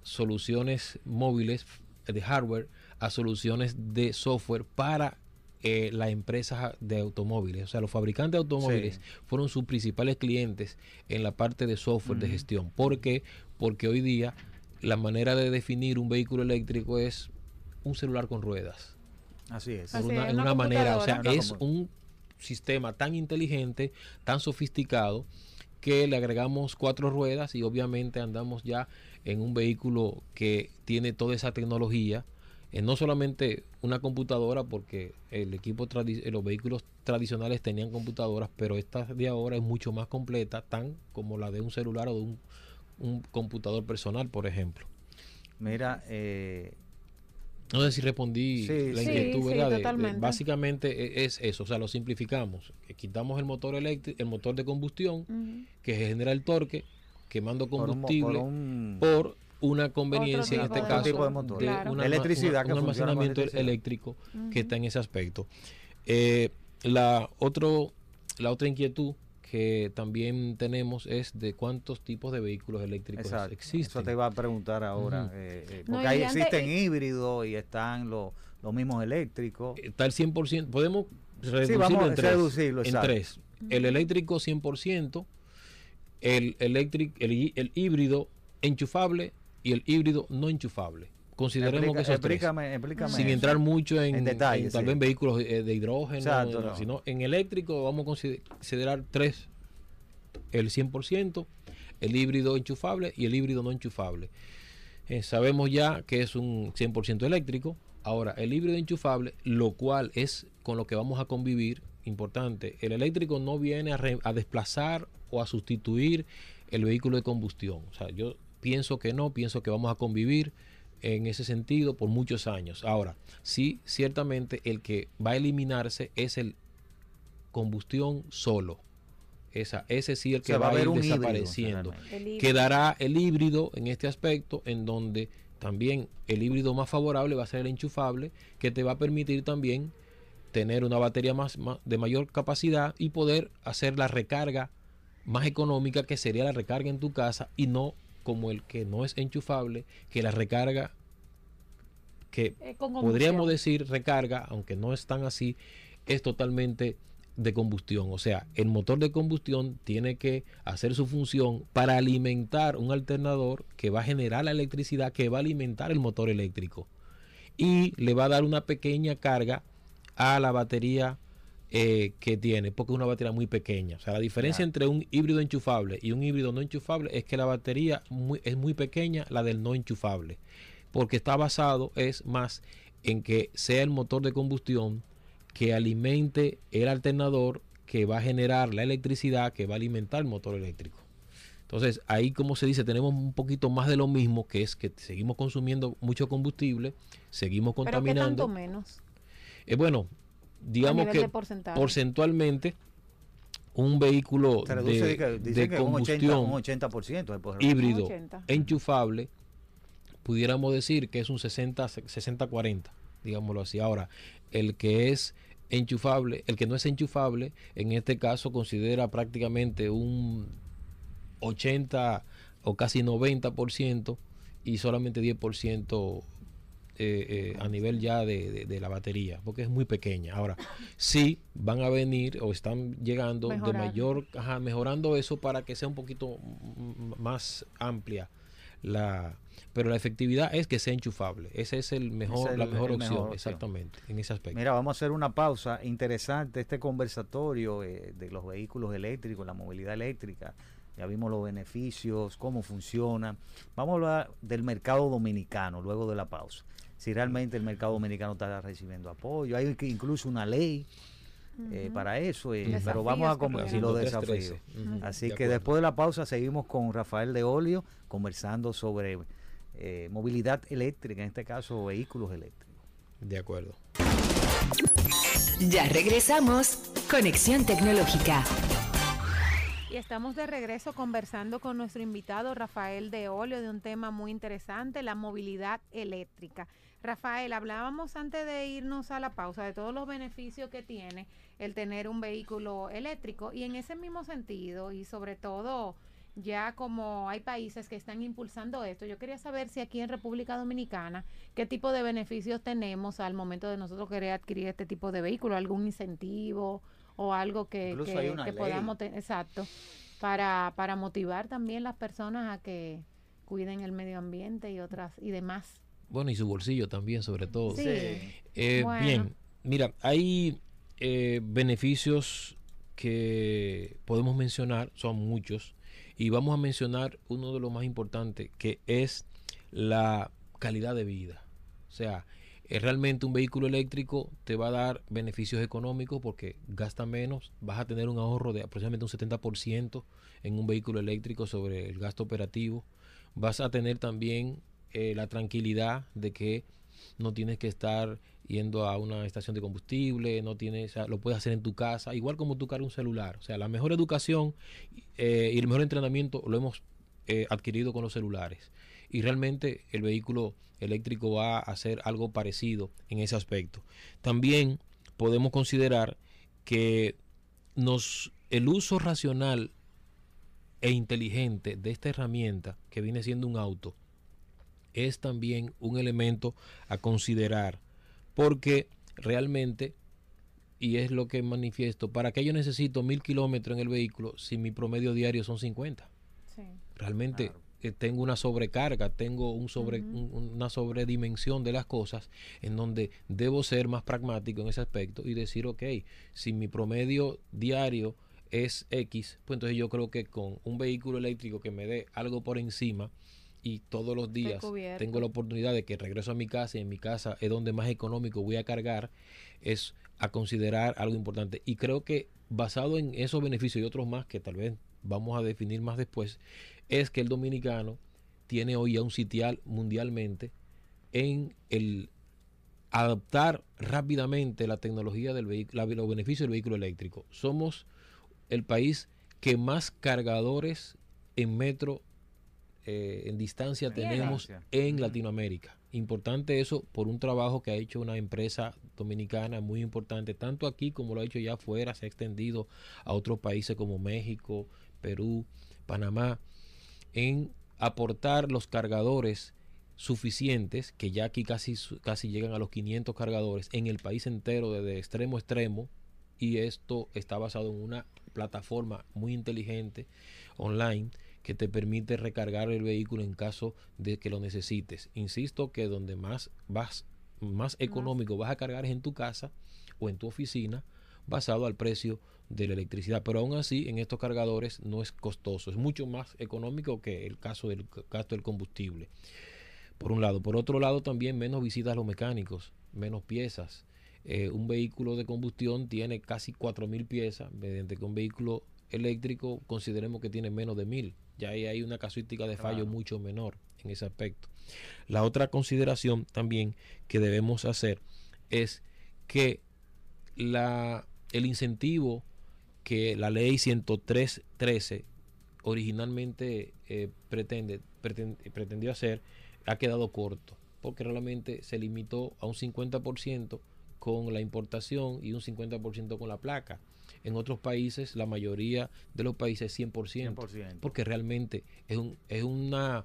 soluciones móviles de hardware a soluciones de software para eh, las empresas de automóviles. O sea, los fabricantes de automóviles Sí. fueron sus principales clientes en la parte de software de gestión. ¿Por qué? Porque hoy día la manera de definir un vehículo eléctrico es un celular con ruedas Así es. Así en una, es, una una manera, o sea, es un sistema tan inteligente, tan sofisticado, que le agregamos cuatro ruedas y obviamente andamos ya en un vehículo que tiene toda esa tecnología. eh, no solamente una computadora, porque el equipo eh, los vehículos tradicionales tenían computadoras, pero esta de ahora es mucho más completa, tan como la de un celular o de un, un computador personal, por ejemplo. Mira, eh, No sé si respondí Sí, la sí, inquietud, sí, ¿verdad? De- de- básicamente e- es eso, o sea, lo simplificamos. Eh, Quitamos el motor eléctrico, el motor de combustión, Ujú. que genera el torque, quemando Por un mo- combustible por un- por una conveniencia, en este de caso, tipo de motor. Claro. una- Electricidad una- que un almacenamiento electricidad. eléctrico que está en ese aspecto. Eh, la, otro, la otra inquietud que también tenemos es de cuántos tipos de vehículos eléctricos Exacto. existen. Eso te iba a preguntar ahora. Eh, eh, porque ahí existen híbridos y están los, los mismos eléctricos. Está el 100%, podemos reducirlo vamos en tres. reducirlo, en tres. El eléctrico 100%, el, eléctrico, el, hí- el híbrido enchufable y el híbrido no enchufable. Consideremos Explica- que esos tres. explícame, sin eso. entrar mucho en, En detalle, en tal sí. vez en vehículos eh, de hidrógeno, Exacto, no, no. sino en eléctrico vamos a consider- considerar tres, el 100%, el híbrido enchufable y el híbrido no enchufable. Eh, sabemos ya que es un 100% eléctrico. Ahora, el híbrido enchufable, lo cual es con lo que vamos a convivir, importante, el eléctrico no viene a, re- a desplazar o a sustituir el vehículo de combustión. O sea, yo pienso que no, pienso que vamos a convivir en ese sentido por muchos años. Ahora, sí, ciertamente el que va a eliminarse es el combustión solo. Esa, ese sí el O que sea, va, a ir desapareciendo. híbrido. Quedará el híbrido en este aspecto, en donde también el híbrido más favorable va a ser el enchufable, que te va a permitir también tener una batería más, más- de mayor capacidad y poder hacer la recarga más económica que sería la recarga en tu casa y no como el que no es enchufable, que la recarga que Eh, podríamos decir recarga, aunque no es tan así, es totalmente de combustión. O sea, el motor de combustión tiene que hacer su función para alimentar un alternador que va a generar la electricidad que va a alimentar el motor eléctrico. Y le va a dar una pequeña carga a la batería eh, que tiene, porque es una batería muy pequeña. O sea, la diferencia entre un híbrido enchufable y un híbrido no enchufable es que la batería muy- es muy pequeña, la del no enchufable porque está basado es más en que sea el motor de combustión que alimente el alternador que va a generar la electricidad que va a alimentar el motor eléctrico. Entonces, ahí como se dice, tenemos un poquito más de lo mismo, que es que seguimos consumiendo mucho combustible, seguimos Pero ¿qué contaminando. tanto menos? Eh, bueno, digamos que porcentualmente un vehículo de, dice- dice de que un 80%, combustión un 80% se puede reducir. híbrido 80. enchufable, pudiéramos decir que es un 60 60-40, digámoslo así. Ahora, el que es enchufable, el que no es enchufable, en este caso considera prácticamente un 80 o casi 90% y solamente 10% eh, eh, a nivel ya de, de- de la batería, porque es muy pequeña. Ahora, sí van a venir o están llegando de mayor, ajá, mejorando eso para que sea un poquito más amplia la pero la efectividad es que sea enchufable. Ese es el mejor, la opción, mejor opción. exactamente, en ese aspecto. Mira, vamos a hacer una pausa. Interesante este conversatorio eh, de los vehículos eléctricos, la movilidad eléctrica. Ya vimos los beneficios, cómo funciona. Vamos a hablar del mercado dominicano luego de la pausa. Si realmente el mercado dominicano está recibiendo apoyo. Hay que- incluso una ley eh, para eso, eh, Desafíos pero vamos a pueden- los 5313. desafíos. Así de que acuerdo. después de la pausa seguimos con Rafael de Olio conversando sobre eh, movilidad eléctrica, en este caso vehículos eléctricos. De acuerdo. Ya regresamos. Conexión Tecnológica. Y estamos de regreso conversando con nuestro invitado Rafael de Olio de un tema muy interesante, la movilidad eléctrica. Rafael, hablábamos antes de irnos a la pausa de todos los beneficios que tiene el tener un vehículo eléctrico y en ese mismo sentido y sobre todo ya como hay países que están impulsando esto, yo quería saber si aquí en República Dominicana qué tipo de beneficios tenemos al momento de nosotros querer adquirir este tipo de vehículo, algún incentivo o algo que, que- que podamos tener, exacto, para, para motivar también las personas a que cuiden el medio ambiente y otras y demás. Bueno, y su bolsillo también, sobre todo. Sí. Eh, Bueno. Bien, mira, hay eh, beneficios que podemos mencionar, son muchos, y vamos a mencionar uno de los más importantes, que es la calidad de vida. O sea, eh, realmente un vehículo eléctrico te va a dar beneficios económicos porque gasta menos, vas a tener un ahorro de aproximadamente un 70% en un vehículo eléctrico sobre el gasto operativo, vas a tener también eh, la tranquilidad de que no tienes que estar yendo a una estación de combustible, no tienes, lo puedes hacer en tu casa, igual como tú cargas un celular. O sea, la mejor educación eh, y el mejor entrenamiento lo hemos eh, adquirido con los celulares. Y realmente el vehículo eléctrico va a hacer algo parecido en ese aspecto. También podemos considerar que nos, el uso racional e inteligente de esta herramienta que viene siendo un auto es también un elemento a considerar porque realmente y es lo que manifiesto para que yo necesito mil kilómetros en el vehículo si mi promedio diario son 50 realmente eh, tengo una sobrecarga tengo un sobre una sobredimensión de las cosas en donde debo ser más pragmático en ese aspecto y decir ok si mi promedio diario es X, pues entonces yo creo que con un vehículo eléctrico que me dé algo por encima y todos los días tengo la oportunidad de que regreso a mi casa y en mi casa es donde más económico voy a cargar, es a considerar algo importante. Y creo que basado en esos beneficios y otros más que tal vez vamos a definir más después, es que el dominicano tiene hoy ya un sitial mundialmente en el adaptar rápidamente la tecnología del vehículo, los beneficios del vehículo eléctrico. Somos el país que más cargadores en metro eh, en distancia tenemos en Latinoamérica. Importante eso por un trabajo que ha hecho una empresa dominicana muy importante, tanto aquí como lo ha hecho ya afuera, se ha extendido a otros países como México, Perú, Panamá, en aportar los cargadores suficientes, que ya aquí casi, casi llegan a los 500 cargadores en el país entero, desde extremo a extremo, y esto está basado en una plataforma muy inteligente online que te permite recargar el vehículo en caso de que lo necesites. Insisto que donde más vas más económico vas a cargar es en tu casa o en tu oficina basado al precio de la electricidad, pero aún así en estos cargadores no es costoso, es mucho más económico que el caso del gasto del combustible. Por un lado, por otro lado también menos visitas a los mecánicos, menos piezas, eh, un vehículo de combustión tiene casi 4.000 piezas, mediante que un vehículo eléctrico consideremos que tiene menos de 1.000. Ya ahí hay una casuística de fallo mucho menor en ese aspecto. La otra consideración también que debemos hacer es que la, el incentivo que la ley 103.13 originalmente eh, pretende, pretendió hacer ha quedado corto porque realmente se limitó a un 50% con la importación y un 50% con la placa. En otros países, la mayoría de los países 100%, 100%. porque realmente es, un, es una...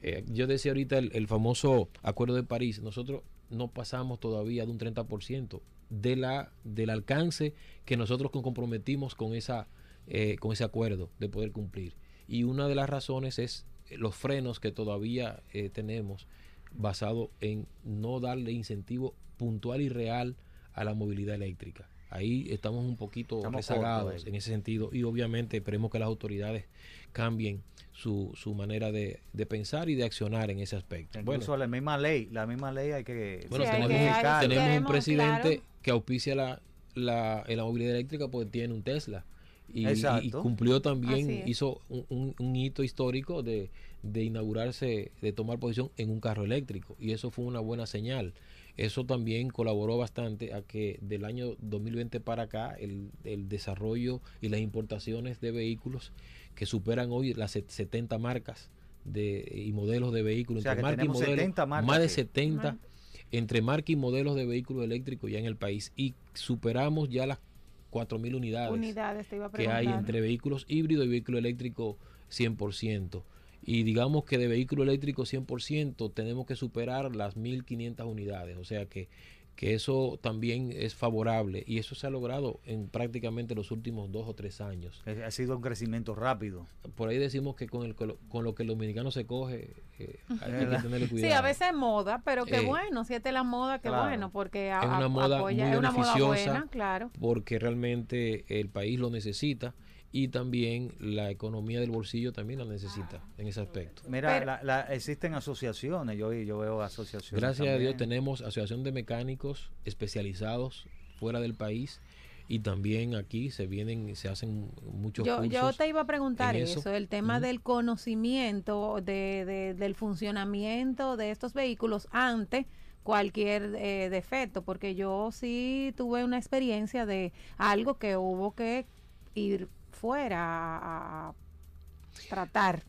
Eh, yo decía ahorita el, famoso Acuerdo de París, nosotros no pasamos todavía de un 30% de la, del alcance que nosotros comprometimos con, esa, eh, con ese acuerdo de poder cumplir. Y una de las razones es los frenos que todavía eh, tenemos basado en no darle incentivo puntual y real a la movilidad eléctrica. Ahí estamos un poquito rezagados en ese sentido y obviamente esperemos que las autoridades cambien su, su manera de, pensar y de accionar en ese aspecto. Incluso la misma ley, la misma ley hay que... Bueno, tenemos, un presidente que auspicia la, la, la movilidad eléctrica porque tiene un Tesla. Y, y, cumplió también, hizo un, un, hito histórico de, de inaugurarse, de tomar posición en un carro eléctrico. Y eso fue una buena señal. Eso también colaboró bastante a que del año 2020 para acá el, desarrollo y las importaciones de vehículos que superan hoy las 70 marcas de, y modelos de vehículos, entre marca y modelos, más de 70 entre marca y modelos de vehículos eléctricos ya en el país. Y superamos ya las 4.000 unidades, unidades que hay entre vehículos híbridos y vehículos eléctricos 100% y digamos que de vehículo eléctrico 100% tenemos que superar las 1.500 unidades, o sea que, que eso también es favorable y eso se ha logrado en prácticamente los últimos dos o tres años. Ha sido un crecimiento rápido. Por ahí decimos que con, el, con lo que el dominicano se coge eh, hay que tenerle cuidado. Sí, a veces es moda, pero qué eh, bueno, si esta es la moda, qué bueno, porque es una moda muy beneficiosa, claro. porque realmente el país lo necesita y también la economía del bolsillo también la necesita en ese aspecto. Mira, la, existen asociaciones, yo, yo veo asociaciones. Gracias a Dios tenemos asociación de mecánicos especializados fuera del país y también aquí se vienen se hacen muchos yo, yo te iba a preguntar eso, el tema del conocimiento de, del funcionamiento de estos vehículos antes cualquier eh, defecto, porque yo sí tuve una experiencia de algo que hubo que ir fuera a, a tratar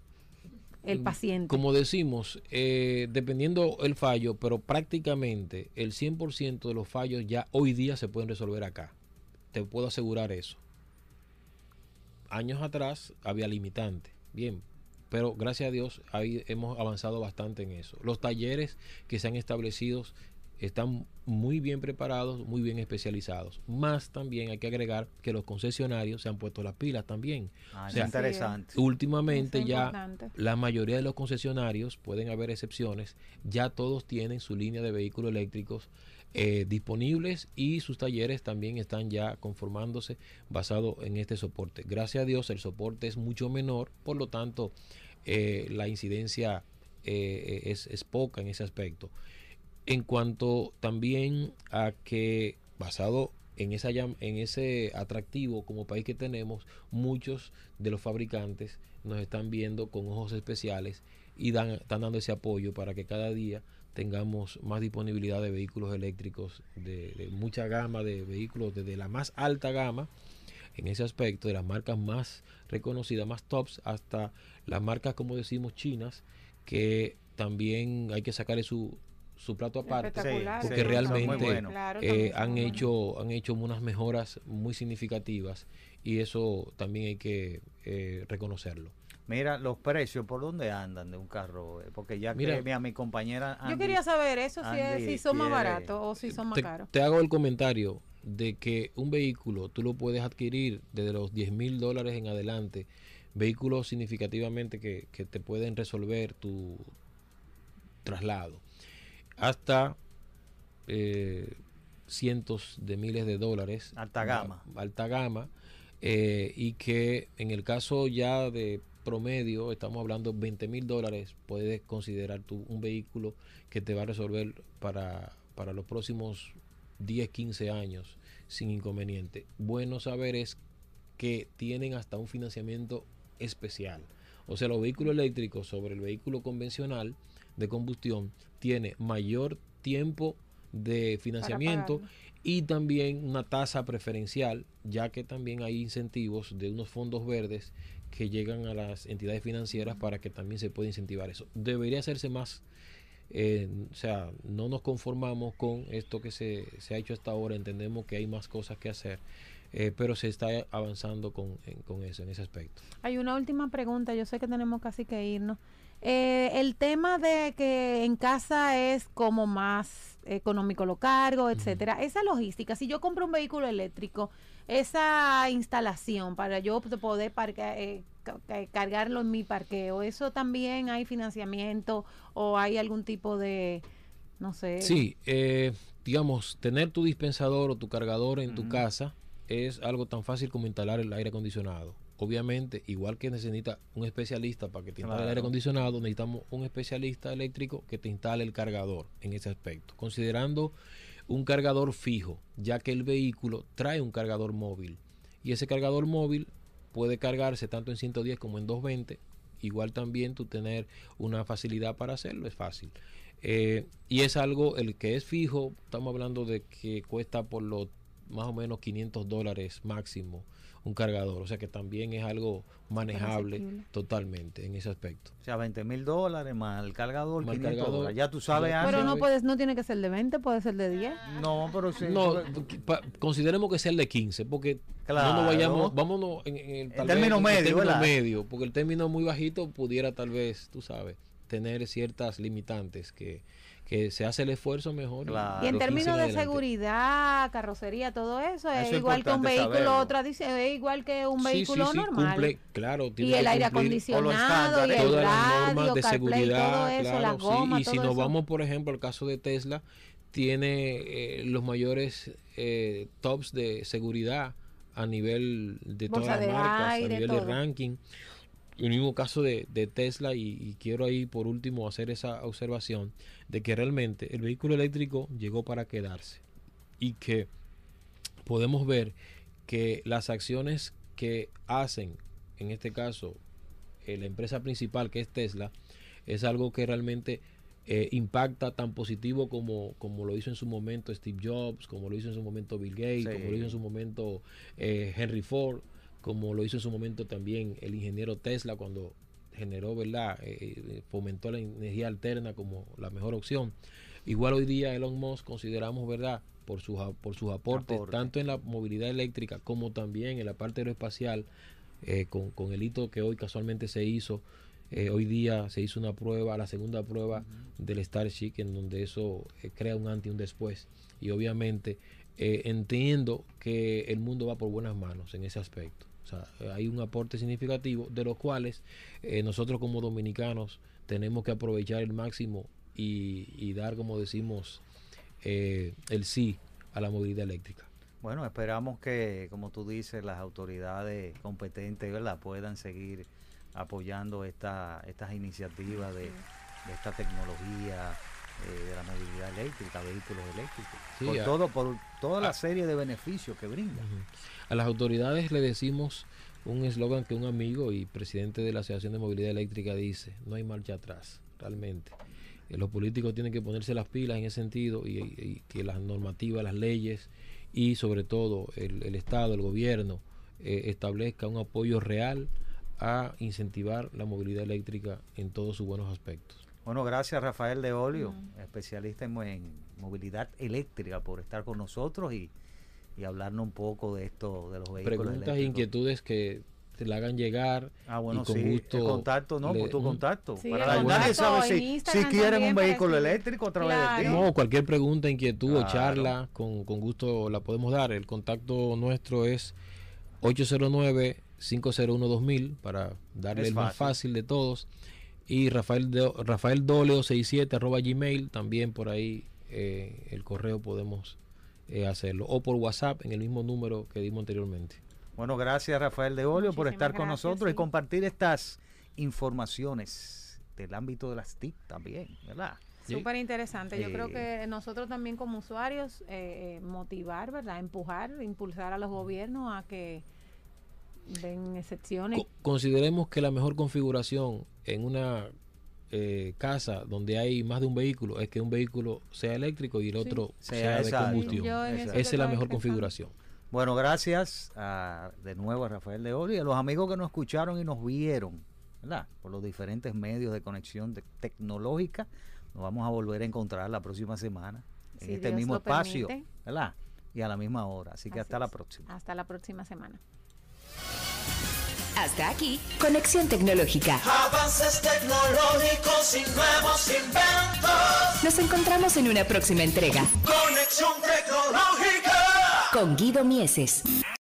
el Mm, paciente. Como decimos, eh, dependiendo el fallo, pero prácticamente el 100% de los fallos ya hoy día se pueden resolver acá. Te puedo asegurar eso. Años atrás había limitante. Bien, pero gracias a Dios ahí hemos avanzado bastante en eso. Los talleres que se han establecido están muy bien preparados, muy bien especializados. Más también hay que agregar que los concesionarios se han puesto las pilas también. Ah, O es interesante. Últimamente es ya importante. la mayoría de los concesionarios, pueden haber excepciones, ya todos tienen su línea de vehículos eléctricos eh, disponibles y sus talleres también están ya conformándose basado en este soporte. Gracias a Dios el soporte es mucho menor, por lo tanto eh, la incidencia eh, es, es poca en ese aspecto. En cuanto también a que basado en, esa, en ese atractivo como país que tenemos, muchos de los fabricantes nos están viendo con ojos especiales y dan, están dando ese apoyo para que cada día tengamos más disponibilidad de vehículos eléctricos de, de mucha gama de vehículos desde la más alta gama en ese aspecto de las marcas más reconocidas más tops hasta las marcas como decimos chinas que también hay que sacarle su, su plato aparte porque sí, realmente. Claro, eh, han hecho han hecho unas mejoras muy significativas y eso también hay que eh, reconocerlo Mira, los precios, ¿por dónde andan de un carro? Porque ya Mira. que mira, mi compañera Yo Andy- quería saber eso, si, es- si son más baratos o si son más te, caros. te hago el comentario de que un vehículo tú lo puedes adquirir desde los 10 mil dólares en adelante vehículos significativamente que, que te pueden resolver tu traslado hasta eh, cientos de miles de dólares. Alta gama. alta gama eh, y que en el caso ya de promedio estamos hablando 20 mil dólares puedes considerar tú un vehículo que te va a resolver para, para los próximos 10 15 años sin inconveniente. Bueno saber es que tienen hasta un financiamiento especial. O sea los vehículos eléctricos sobre el vehículo convencional de combustión tiene mayor tiempo de financiamiento y también una tasa preferencial, ya que también hay incentivos de unos fondos verdes que llegan a las entidades financieras para que también se pueda incentivar eso. Debería hacerse más, eh, o sea, no nos conformamos con esto que se, se ha hecho hasta ahora, entendemos que hay más cosas que hacer, eh, pero se está avanzando con, en- con eso, en ese aspecto. Hay una última pregunta, yo sé que tenemos casi que irnos. Eh, el tema de que en casa es como más económico lo cargo, etcétera. Esa logística, si yo compro un vehículo eléctrico, esa instalación para yo poder parquear, eh, ca- ca- cargarlo en mi parqueo, eso también hay financiamiento o hay algún tipo de, no sé. Sí, eh, digamos, tener tu dispensador o tu cargador en tu casa es algo tan fácil como instalar el aire acondicionado. Obviamente, igual que necesita un especialista para que te instale el aire acondicionado, necesitamos un especialista eléctrico que te instale el cargador en ese aspecto. Considerando un cargador fijo, ya que el vehículo trae un cargador móvil. Y ese cargador móvil puede cargarse tanto en 110 como en 220. Igual también tú tener una facilidad para hacerlo es fácil. Eh, y es algo, el que es fijo, estamos hablando de que cuesta por los más o menos 500 dólares máximo un cargador. O sea que también es algo manejable totalmente en ese aspecto. O sea, 20 mil dólares más el cargador, Más el 500 cargador. dólares. Ya tú sabes. Pero no puedes, no tiene que ser de 20, puede ser de 10. No, pero sí. No, pa- consideremos que sea el de 15, porque Claro. no nos vayamos, vámonos en, en el tal término vez, medio, término ¿verdad? medio, porque el término muy bajito pudiera tal vez, tú sabes, tener ciertas limitantes que, que se hace el esfuerzo mejor. Claro. Y en los 15 términos de seguridad, carrocería, todo eso, es Eso es igual que un vehículo tradicional, es igual que un Sí, vehículo sí, normal. cumple, claro, tiene y el aire acondicionado, y el todas las normas de CarPlay, seguridad, todo eso, claro, las sí, gomas, y si nos eso. vamos, por ejemplo, al caso de Tesla, tiene eh, los mayores eh, tops de seguridad a nivel de Bolsa todas las marcas, aire, a nivel todo. de ranking. El mismo caso de, de Tesla, y, y quiero ahí por último hacer esa observación de que realmente el vehículo eléctrico llegó para quedarse y que podemos ver que las acciones que hacen, en este caso, eh, la empresa principal que es Tesla, es algo que realmente eh, impacta tan positivo como, como lo hizo en su momento Steve Jobs, como lo hizo en su momento Bill Gates, como lo hizo en su momento eh, Henry Ford, como lo hizo en su momento también el ingeniero Tesla cuando generó, ¿verdad? Eh, fomentó la energía alterna como la mejor opción. Igual hoy día Elon Musk consideramos, ¿verdad? Por sus, por sus aportes, tanto en la movilidad eléctrica como también en la parte aeroespacial, con, con el hito que hoy casualmente se hizo eh, hoy día se hizo una prueba, la segunda prueba del Starship, en donde eso eh, crea un antes y un después. Y obviamente eh, entiendo que el mundo va por buenas manos en ese aspecto. O sea, hay un aporte significativo de los cuales nosotros como dominicanos tenemos que aprovechar el máximo y, dar, como decimos, el sí a la movilidad eléctrica. Bueno, esperamos que, como tú dices, las autoridades competentes ¿verdad? puedan seguir apoyando esta, estas iniciativas de, esta tecnología eh, de la movilidad eléctrica, vehículos eléctricos, por todo, por toda la serie de beneficios que brinda. A las autoridades le decimos un eslogan que un amigo y presidente de la Asociación de Movilidad Eléctrica dice, no hay marcha atrás, realmente. Eh, los políticos tienen que ponerse las pilas en ese sentido y, que las normativas, las leyes y sobre todo el, Estado, el gobierno, eh, establezca un apoyo real a incentivar la movilidad eléctrica en todos sus buenos aspectos. Bueno, gracias Rafael de Olio, especialista en, movilidad eléctrica, por estar con nosotros y, hablarnos un poco de esto, de los vehículos Preguntas e inquietudes que te la hagan llegar. Ah, bueno, y con sí. Gusto el contacto, no, por tu contacto. para nadie sabe si, si quieren un vehículo eléctrico a través de ti. No, cualquier pregunta, inquietud o charla, con, con gusto la podemos dar. El contacto nuestro es 809 501-2000 para darle el más fácil de todos. Y Rafael, de, Rafael Doleo 67 arroba gmail, también por ahí eh, el correo podemos eh, hacerlo. O por WhatsApp en el mismo número que dimos anteriormente. Bueno, gracias Rafael de Olio por estar con nosotros y compartir estas informaciones del ámbito de las TIC también, ¿verdad? Súper interesante. Yo creo que nosotros también como usuarios eh, motivar, ¿verdad? Empujar, impulsar a los gobiernos a que ven excepciones. consideremos que la mejor configuración en una eh, casa donde hay más de un vehículo es que un vehículo sea eléctrico y el otro sea, de combustión. Esa es la mejor configuración. Bueno, gracias de nuevo a Rafael de Ori y a los amigos que nos escucharon y nos vieron, ¿verdad? Por los diferentes medios de conexión tecnológica. Nos vamos a volver a encontrar la próxima semana en este mismo espacio, ¿verdad? Y a la misma hora. Así que hasta la próxima. Hasta la próxima semana. Hasta aquí, Conexión Tecnológica. Avances tecnológicos y nuevos inventos. Nos encontramos en una próxima entrega. Conexión Tecnológica. Con Guido Mieses.